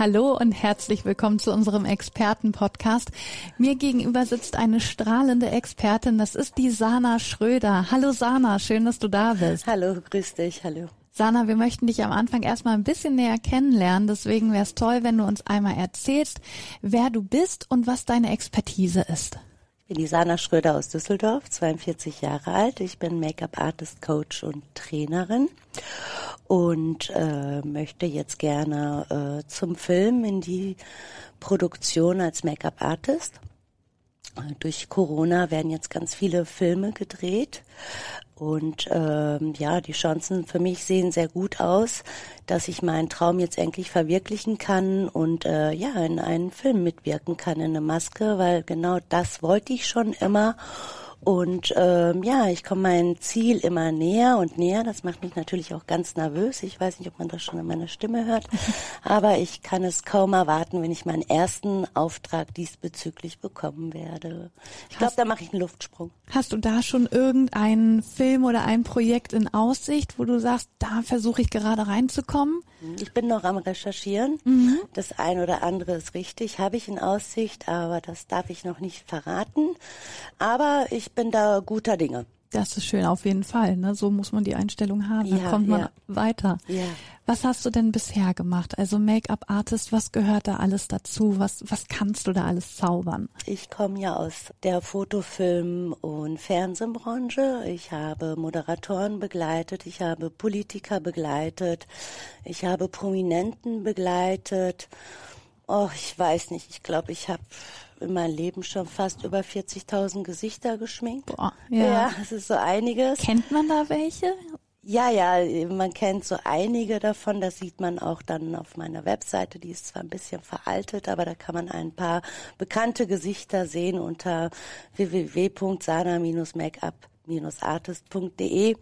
Hallo und herzlich willkommen zu unserem Experten-Podcast. Mir gegenüber sitzt eine strahlende Expertin, das ist die Sana Schröder. Hallo Sana, schön, dass du da bist. Hallo, grüß dich, hallo. Sana, wir möchten dich am Anfang erstmal ein bisschen näher kennenlernen, deswegen wäre es toll, wenn du uns einmal erzählst, wer du bist und was deine Expertise ist. Ich bin die Sana Schröder aus Düsseldorf, 42 Jahre alt. Ich bin Make-up-Artist, Coach und Trainerin und äh, möchte jetzt gerne äh, zum Film in die Produktion als Make-up-Artist. Durch Corona werden jetzt ganz viele Filme gedreht und ähm, ja, die Chancen für mich sehen sehr gut aus, dass ich meinen Traum jetzt endlich verwirklichen kann und äh, ja, in einen Film mitwirken kann in eine Maske, weil genau das wollte ich schon immer. Und ähm, ja, ich komme meinem Ziel immer näher und näher. Das macht mich natürlich auch ganz nervös. Ich weiß nicht, ob man das schon in meiner Stimme hört, aber ich kann es kaum erwarten, wenn ich meinen ersten Auftrag diesbezüglich bekommen werde. Ich glaube, da mache ich einen Luftsprung. Hast du da schon irgendeinen Film oder ein Projekt in Aussicht, wo du sagst, da versuche ich gerade reinzukommen? Ich bin noch am Recherchieren. Mhm. Das ein oder andere ist richtig, habe ich in Aussicht, aber das darf ich noch nicht verraten. Aber ich bin da guter Dinge. Das ist schön, auf jeden Fall. Ne? So muss man die Einstellung haben. Ja, Dann kommt man ja. weiter. Ja. Was hast du denn bisher gemacht? Also Make-up-Artist, was gehört da alles dazu? Was, was kannst du da alles zaubern? Ich komme ja aus der Fotofilm- und Fernsehbranche. Ich habe Moderatoren begleitet, ich habe Politiker begleitet, ich habe Prominenten begleitet. Oh, ich weiß nicht. Ich glaube, ich habe in meinem Leben schon fast über 40.000 Gesichter geschminkt. Boah, ja. ja, das ist so einiges. Kennt man da welche? Ja, ja, man kennt so einige davon. Das sieht man auch dann auf meiner Webseite. Die ist zwar ein bisschen veraltet, aber da kann man ein paar bekannte Gesichter sehen unter www.sana-makeup artist.de. Äh,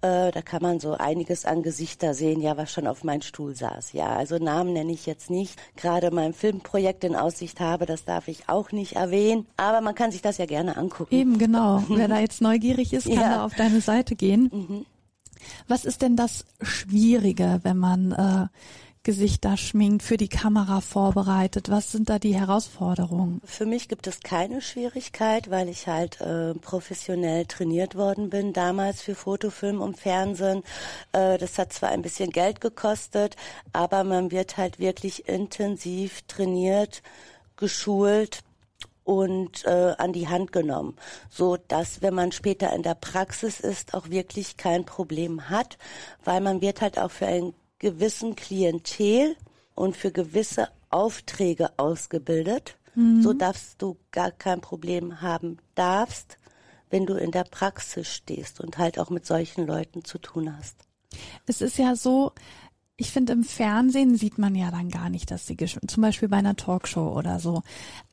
da kann man so einiges an Gesichter sehen, ja, was schon auf meinem Stuhl saß. Ja, also Namen nenne ich jetzt nicht. Gerade mein Filmprojekt in Aussicht habe, das darf ich auch nicht erwähnen. Aber man kann sich das ja gerne angucken. Eben, genau. Wer da jetzt neugierig ist, kann ja. da auf deine Seite gehen. Mhm. Was ist denn das Schwierige, wenn man äh, Gesichter schminkt, für die Kamera vorbereitet? Was sind da die Herausforderungen? Für mich gibt es keine Schwierigkeit, weil ich halt äh, professionell trainiert worden bin, damals für Fotofilm und Fernsehen. Äh, das hat zwar ein bisschen Geld gekostet, aber man wird halt wirklich intensiv trainiert, geschult, und äh, an die Hand genommen, so dass wenn man später in der Praxis ist, auch wirklich kein Problem hat, weil man wird halt auch für ein gewissen Klientel und für gewisse Aufträge ausgebildet, mhm. so dass du gar kein Problem haben darfst, wenn du in der Praxis stehst und halt auch mit solchen Leuten zu tun hast. Es ist ja so, ich finde, im Fernsehen sieht man ja dann gar nicht, dass sie zum Beispiel bei einer Talkshow oder so.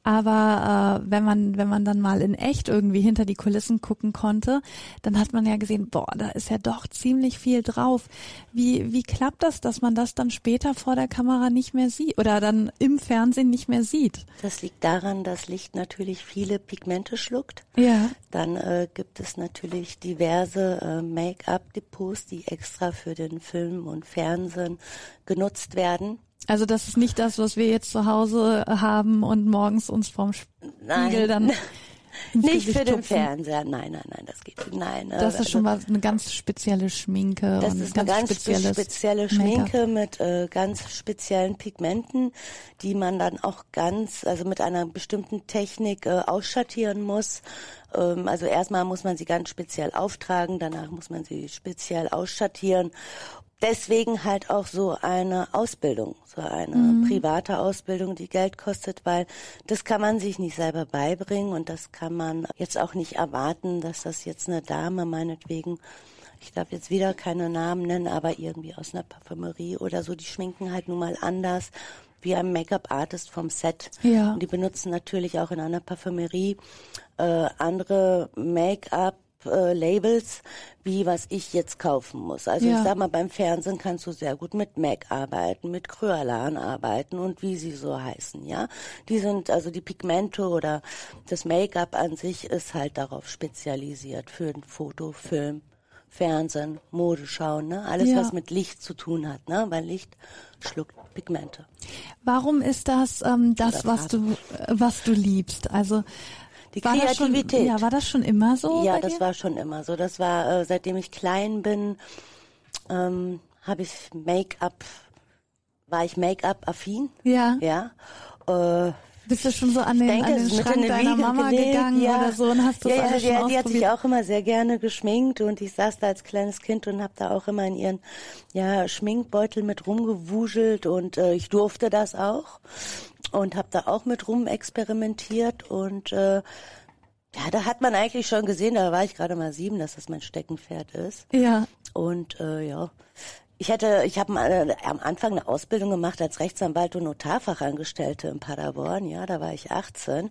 Aber äh, wenn man wenn man dann mal in echt irgendwie hinter die Kulissen gucken konnte, dann hat man ja gesehen, boah, da ist ja doch ziemlich viel drauf. Wie wie klappt das, dass man das dann später vor der Kamera nicht mehr sieht oder dann im Fernsehen nicht mehr sieht? Das liegt daran, dass Licht natürlich viele Pigmente schluckt. Ja. Dann äh, gibt es natürlich diverse äh, Make-up-Depots, die extra für den Film und Fernsehen genutzt werden. Also das ist nicht das, was wir jetzt zu Hause haben und morgens uns vorm Spiegel nein. dann nicht für den Fernseher, nein, nein, nein, das geht nein. Das ist also, schon mal eine ganz spezielle Schminke. Das ist eine ganz spezielle Schminke mit äh, ganz speziellen Pigmenten, die man dann auch ganz, also mit einer bestimmten Technik äh, ausschattieren muss. Ähm, also erstmal muss man sie ganz speziell auftragen, danach muss man sie speziell ausschattieren deswegen halt auch so eine Ausbildung, so eine mhm. private Ausbildung, die Geld kostet, weil das kann man sich nicht selber beibringen und das kann man jetzt auch nicht erwarten, dass das jetzt eine Dame meinetwegen ich darf jetzt wieder keine Namen nennen, aber irgendwie aus einer Parfümerie oder so, die schminken halt nun mal anders wie ein Make-up-Artist vom Set. Ja. Und die benutzen natürlich auch in einer Parfümerie äh, andere Make-up Make-up-Labels, wie was ich jetzt kaufen muss. Also Ja. ich sag mal, beim Fernsehen kannst du sehr gut mit MAC arbeiten, mit Kryalan arbeiten und wie sie so heißen, ja. Die sind, also die Pigmente oder das Make-up an sich ist halt darauf spezialisiert für ein Foto, Film, Fernsehen, Modeschau, ne? Alles, Ja. was mit Licht zu tun hat, ne? Weil Licht schluckt Pigmente. Warum ist das ähm, das, was du, äh, was du liebst? Also Die war das schon, Kreativität. ja, war das schon immer so? Ja, das dir? war schon immer so. Das war, äh, seitdem ich klein bin, ähm, habe ich Make-up, war ich Make-up-affin, Ja. ja. Äh, Bist du schon so an den, denke, an den Schrank deiner Wiege Mama gelegt, gegangen ja. oder so und hast das ja, ja, alles die, schon die hat sich auch immer sehr gerne geschminkt und ich saß da als kleines Kind und habe da auch immer in ihren ja, Schminkbeutel mit rumgewuschelt und äh, ich durfte das auch und habe da auch mit rum experimentiert und äh, ja, da hat man eigentlich schon gesehen, da war ich gerade mal sieben, dass das mein Steckenpferd ist. Ja. Und äh, ja, ich hätte, ich habe äh, am Anfang eine Ausbildung gemacht als Rechtsanwalt und Notarfachangestellte in Paderborn. Ja, da war ich 18.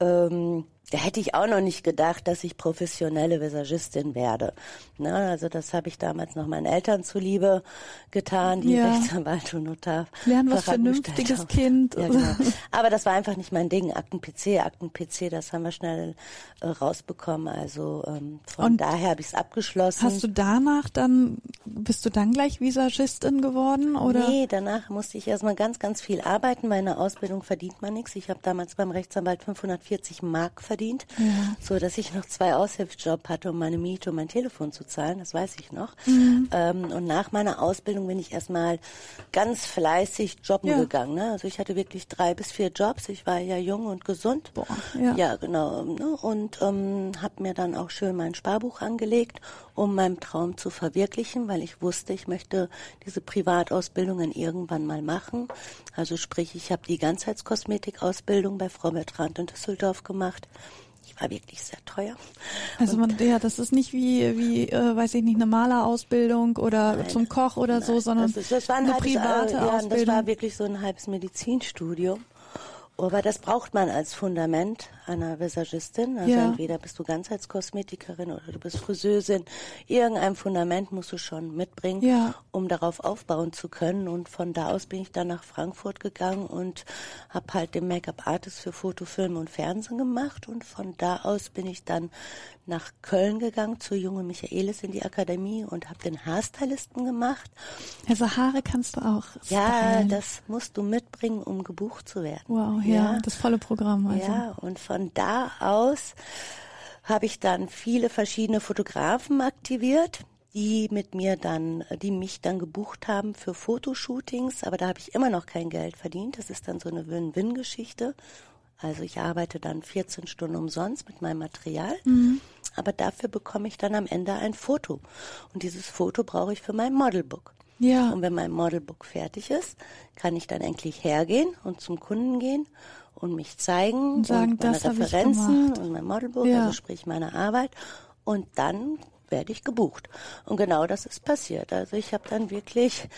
Ähm, da hätte ich auch noch nicht gedacht, dass ich professionelle Visagistin werde. Na, also das habe ich damals noch meinen Eltern zuliebe getan, die Ja. Rechtsanwalt und Notar. Lern was. Vernünftiges, Kind. Ja, genau. Aber das war einfach nicht mein Ding. Akten-PC, Akten-PC, das haben wir schnell äh, rausbekommen. Also ähm, von Und daher habe ich es abgeschlossen. Hast du danach dann, bist du dann gleich Visagistin geworden oder? Nee, danach musste ich erstmal ganz, ganz viel arbeiten. Meine Ausbildung verdient man nichts. Ich habe damals beim Rechtsanwalt 540 Mark verdient, so dass ich noch zwei Aushilfsjob hatte, um meine Miete und mein Telefon zu zahlen. Das weiß ich noch. Mhm. Ähm, und nach meiner Ausbildung bin ich erstmal ganz fleißig jobben Ja. gegangen. Ne? Also ich hatte wirklich drei bis vier Jobs. Ich war ja jung und gesund. Boah, ja. ja genau. Ne? Und ähm, habe mir dann auch schön mein Sparbuch angelegt, um meinen Traum zu verwirklichen, weil ich wusste, ich möchte diese Privatausbildungen irgendwann mal machen. Also sprich, ich habe die Ganzheitskosmetikausbildung bei Frau Bertrand in Düsseldorf gemacht. Die war wirklich sehr teuer. Also man, ja, das ist nicht wie, wie, äh, weiß ich nicht, eine Malerausbildung oder Nein, zum Koch oder so, sondern das, ist, das war ein eine halbes, private äh, ja, Ausbildung. Das war wirklich so ein halbes Medizinstudium. Aber das braucht man als Fundament einer Visagistin. Also Ja. entweder bist du Ganzheitskosmetikerin oder du bist Friseusin. Irgendein Fundament musst du schon mitbringen, Ja. um darauf aufbauen zu können. Und von da aus bin ich dann nach Frankfurt gegangen und habe halt den Make-up-Artist für Foto, Film und Fernsehen gemacht. Und von da aus bin ich dann nach Köln gegangen zu junge Michaelis in die Akademie und habe den Haarstylisten gemacht. Also Haare kannst du auch. Ja, stylen. das musst du mitbringen, um gebucht zu werden. Wow, ja, das volle Programm. Also. Ja, und von da aus habe ich dann viele verschiedene Fotografen aktiviert, die mit mir dann, die mich dann gebucht haben für Fotoshootings, aber da habe ich immer noch kein Geld verdient. Das ist dann so eine Win-Win-Geschichte. Also ich arbeite dann 14 Stunden umsonst mit meinem Material, aber dafür bekomme ich dann am Ende ein Foto. Und dieses Foto brauche ich für mein Modelbook. Ja. Und wenn mein Modelbook fertig ist, kann ich dann endlich hergehen und zum Kunden gehen und mich zeigen Und sagen, und meine Referenzen und mein Modelbook, Ja. also sprich meine Arbeit. Und dann werde ich gebucht. Und genau das ist passiert. Also ich habe dann wirklich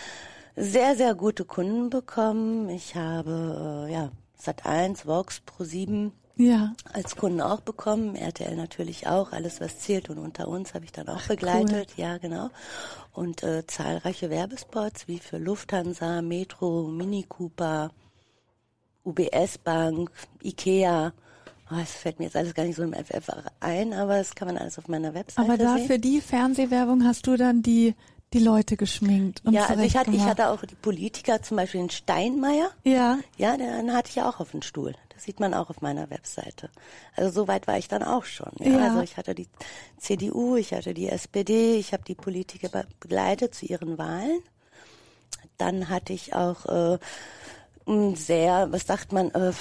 sehr, sehr gute Kunden bekommen. Ich habe äh, ja Sat1, Vox, Pro7 Ja. als Kunden auch bekommen, RTL natürlich auch, alles was zählt und unter uns habe ich dann auch begleitet, ja genau. Und äh, zahlreiche Werbespots wie für Lufthansa, Metro, Mini Cooper, UBS Bank, Ikea. Oh, es fällt mir jetzt alles gar nicht so im FF ein, aber das kann man alles auf meiner Webseite Aber da sehen. für die Fernsehwerbung hast du dann die, die Leute geschminkt und ja, also ich hatte, ich hatte auch die Politiker, zum Beispiel den Steinmeier. Ja. Ja, den hatte ich ja auch auf dem Stuhl. Das sieht man auch auf meiner Webseite. Also so weit war ich dann auch schon. Ja? Ja. Also ich hatte die CDU, ich hatte die SPD, ich habe die Politiker be- begleitet zu ihren Wahlen. Dann hatte ich auch äh, sehr, was sagt man, äh,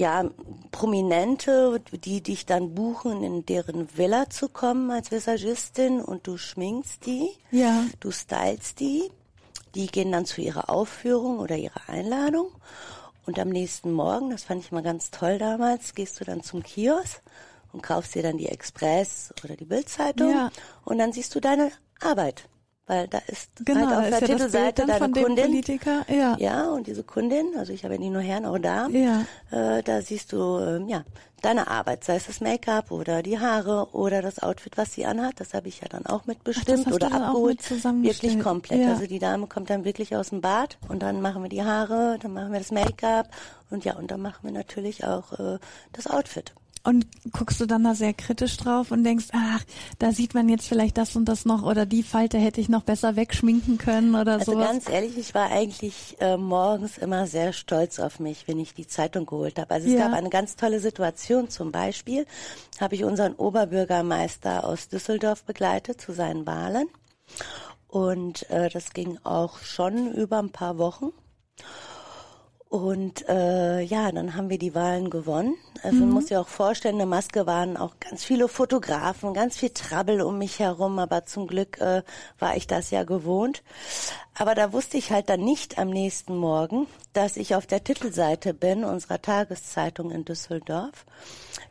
ja, Prominente, die dich dann buchen, in deren Villa zu kommen als Visagistin und du schminkst die, Ja. du stylst die, die gehen dann zu ihrer Aufführung oder ihrer Einladung. Und am nächsten Morgen, das fand ich mal ganz toll damals, gehst du dann zum Kiosk und kaufst dir dann die Express oder die Bildzeitung. Ja. und dann siehst du deine Arbeit weil da ist genau, halt auf der ja Titelseite deine von Kundin. Politiker. Ja. ja, und diese Kundin, also ich habe ja nicht nur Herren, auch Damen, Ja. äh, da siehst du ähm, ja deine Arbeit, sei es das Make-up oder die Haare oder das Outfit, was sie anhat. Das habe ich ja dann auch mitbestimmt hast oder abgeholt. Wirklich komplett. Ja. Also die Dame kommt dann wirklich aus dem Bad und dann machen wir die Haare, dann machen wir das Make-up und ja, und dann machen wir natürlich auch äh, das Outfit. Und guckst du dann da sehr kritisch drauf und denkst, ach, da sieht man jetzt vielleicht das und das noch oder die Falte hätte ich noch besser wegschminken können oder Also sowas. ganz ehrlich, ich war eigentlich äh, morgens immer sehr stolz auf mich, wenn ich die Zeitung geholt habe. Also es Ja. gab eine ganz tolle Situation. Zum Beispiel habe ich unseren Oberbürgermeister aus Düsseldorf begleitet zu seinen Wahlen. Und äh, das ging auch schon über ein paar Wochen. Und äh, ja, dann haben wir die Wahlen gewonnen. Also man muss sich auch vorstellen, in der Maske waren auch ganz viele Fotografen, ganz viel Trabbel um mich herum, aber zum Glück äh, war ich das ja gewohnt. Aber da wusste ich halt dann nicht am nächsten Morgen, dass ich auf der Titelseite bin unserer Tageszeitung in Düsseldorf,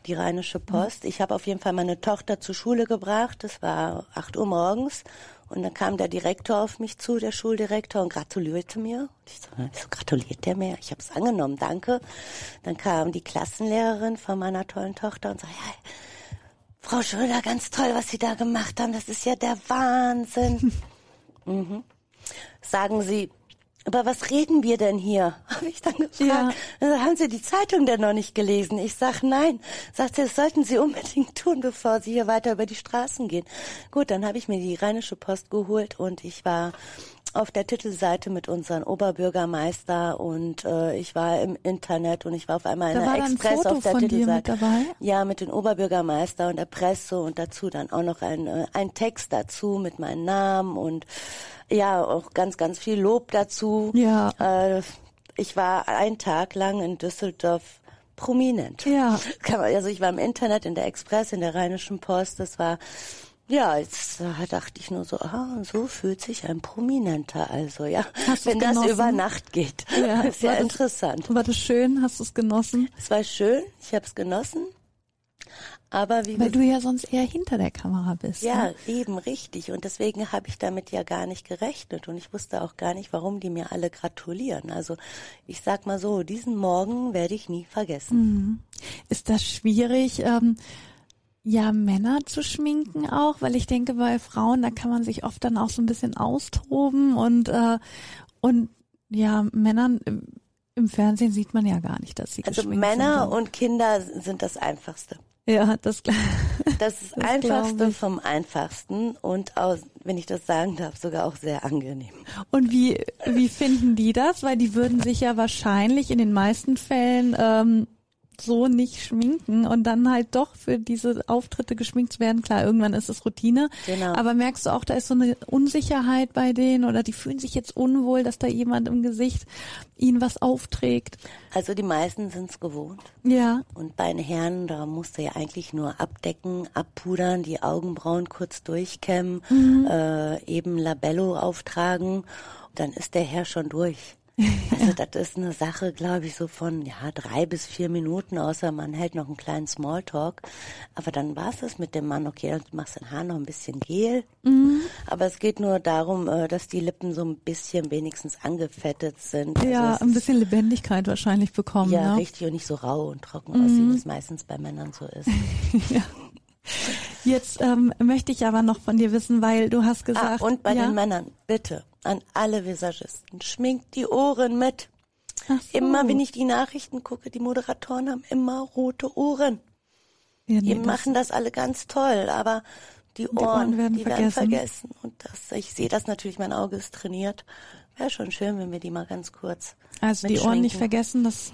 die Rheinische Post. Ich habe auf jeden Fall meine Tochter zur Schule gebracht. Es war acht Uhr morgens. Und dann kam der Direktor auf mich zu, der Schuldirektor, und gratulierte mir. Ich so, so gratuliert der mir? Ich habe es angenommen, danke. Dann kam die Klassenlehrerin von meiner tollen Tochter und sagte, ja, Frau Schröder, ganz toll, was Sie da gemacht haben. Das ist ja der Wahnsinn. mhm. Sagen Sie, aber was reden wir denn hier? Habe ich dann gefragt. Ja. Haben Sie die Zeitung denn noch nicht gelesen? Ich sag nein. Sagt sie, das sollten Sie unbedingt tun, bevor Sie hier weiter über die Straßen gehen. Gut, dann habe ich mir die Rheinische Post geholt und ich war auf der Titelseite mit unserem Oberbürgermeister und äh, ich war im Internet und ich war auf einmal in der Express Foto auf der von dir Titelseite. mit dabei? Ja, mit dem Oberbürgermeister und der Presse und dazu dann auch noch ein, äh, ein Text dazu mit meinem Namen und ja, auch ganz, ganz viel Lob dazu. Ja. Äh, ich war einen Tag lang in Düsseldorf prominent. Ja. Also ich war im Internet, in der Express, in der Rheinischen Post. Das war, ja, jetzt äh, dachte ich nur so, ah, so fühlt sich ein Prominenter also, ja. Hast Wenn das über Nacht geht. Ja, ist ja das- interessant. War das schön? Hast du es genossen? Es war schön, ich habe es genossen. Aber wie Weil du ja sonst eher hinter der Kamera bist. Ja, Ne? eben richtig. Und deswegen habe ich damit ja gar nicht gerechnet. Und ich wusste auch gar nicht, warum die mir alle gratulieren. Also ich sag mal so, diesen Morgen werde ich nie vergessen. Ist das schwierig, ähm, ja, Männer zu schminken auch? Weil ich denke, bei Frauen, da kann man sich oft dann auch so ein bisschen austoben und, äh, und ja, Männern im, im Fernsehen sieht man ja gar nicht, dass sie Also Männer sind. und Kinder sind das Einfachste. Ja, das klar. Das ist Das Einfachste vom Einfachsten und aus, wenn ich das sagen darf, sogar auch sehr angenehm. Und wie, wie finden die das? Weil die würden sich ja wahrscheinlich in den meisten Fällen ähm, so nicht schminken und dann halt doch für diese Auftritte geschminkt zu werden. Klar, irgendwann ist es Routine. Genau. Aber merkst du auch, da ist so eine Unsicherheit bei denen oder die fühlen sich jetzt unwohl, dass da jemand im Gesicht ihnen was aufträgt? Also die meisten sind es gewohnt. Ja. Und bei den Herren, da musst du ja eigentlich nur abdecken, abpudern, die Augenbrauen kurz durchkämmen, äh, eben Labello auftragen. Dann ist der Herr schon durch. Also das ist eine Sache, glaube ich, so von ja drei bis vier Minuten, außer man hält noch einen kleinen Smalltalk. Aber dann war es mit dem Mann, okay, dann machst du den Haar noch ein bisschen Gel. Aber es geht nur darum, äh, dass die Lippen so ein bisschen wenigstens angefettet sind. Also Ja, es ein bisschen Lebendigkeit wahrscheinlich bekommen. ja, ne? richtig und nicht so rau und trocken aussehen, wie es meistens bei Männern so ist. Jetzt ähm, möchte ich aber noch von dir wissen, weil du hast Ah, gesagt, und bei ja, den Männern, bitte, an alle Visagisten, schminkt die Ohren mit. So. Immer, wenn ich die Nachrichten gucke, die Moderatoren haben immer rote Ohren. ja, Die nee, das- machen das alle ganz toll, aber die Ohren, Ohren werden die werden vergessen. vergessen. Und das, ich sehe das natürlich, mein Auge ist trainiert. Wäre schon schön, wenn wir die mal ganz kurz Also die Ohren nicht vergessen, das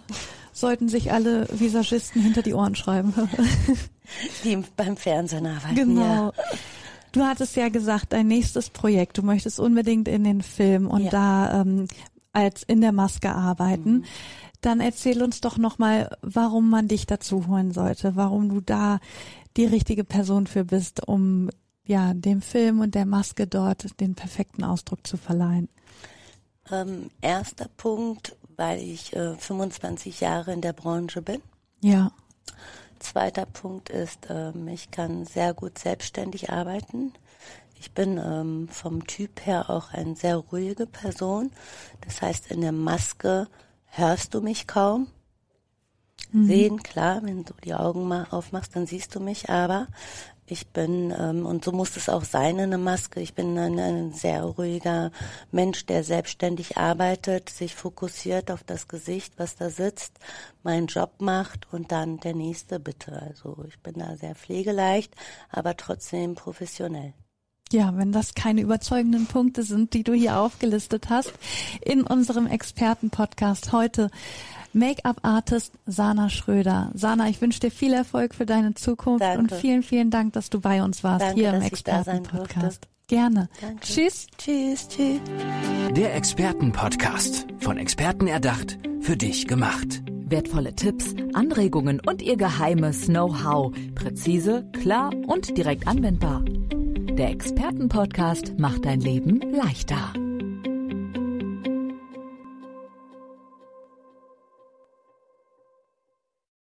sollten sich alle Visagisten hinter die Ohren schreiben. Die beim Fernsehen arbeiten, genau. ja. Du hattest ja gesagt, dein nächstes Projekt, du möchtest unbedingt in den Film und Ja. da ähm, als in der Maske arbeiten. Mhm. Dann erzähl uns doch nochmal, warum man dich dazu holen sollte, warum du da die richtige Person für bist, um ja dem Film und der Maske dort den perfekten Ausdruck zu verleihen. Ähm, erster Punkt, weil ich äh, 25 Jahre in der Branche bin. Ja. Zweiter Punkt ist, ähm, ich kann sehr gut selbstständig arbeiten. Ich bin ähm, vom Typ her auch eine sehr ruhige Person. Das heißt, in der Maske hörst du mich kaum. Mhm. Sehen, klar, wenn du die Augen mal aufmachst, dann siehst du mich, aber ich bin, ähm, und so muss es auch sein, eine Maske. Ich bin ein, ein, sehr ruhiger Mensch, der selbstständig arbeitet, sich fokussiert auf das Gesicht, was da sitzt, meinen Job macht und dann der nächste bitte. Also ich bin da sehr pflegeleicht, aber trotzdem professionell. Ja, wenn das keine überzeugenden Punkte sind, die du hier aufgelistet hast in unserem Expertenpodcast heute Make-up-Artist Sana Schröder. Sana, ich wünsche dir viel Erfolg für deine Zukunft Danke. und vielen, vielen Dank, dass du bei uns warst Danke, hier im Expertenpodcast. Gerne. Danke. Tschüss. Tschüss, tschüss. Der Expertenpodcast. Von Experten erdacht, für dich gemacht. Wertvolle Tipps, Anregungen und ihr geheimes Know-how. Präzise, klar und direkt anwendbar. Der Expertenpodcast macht dein Leben leichter.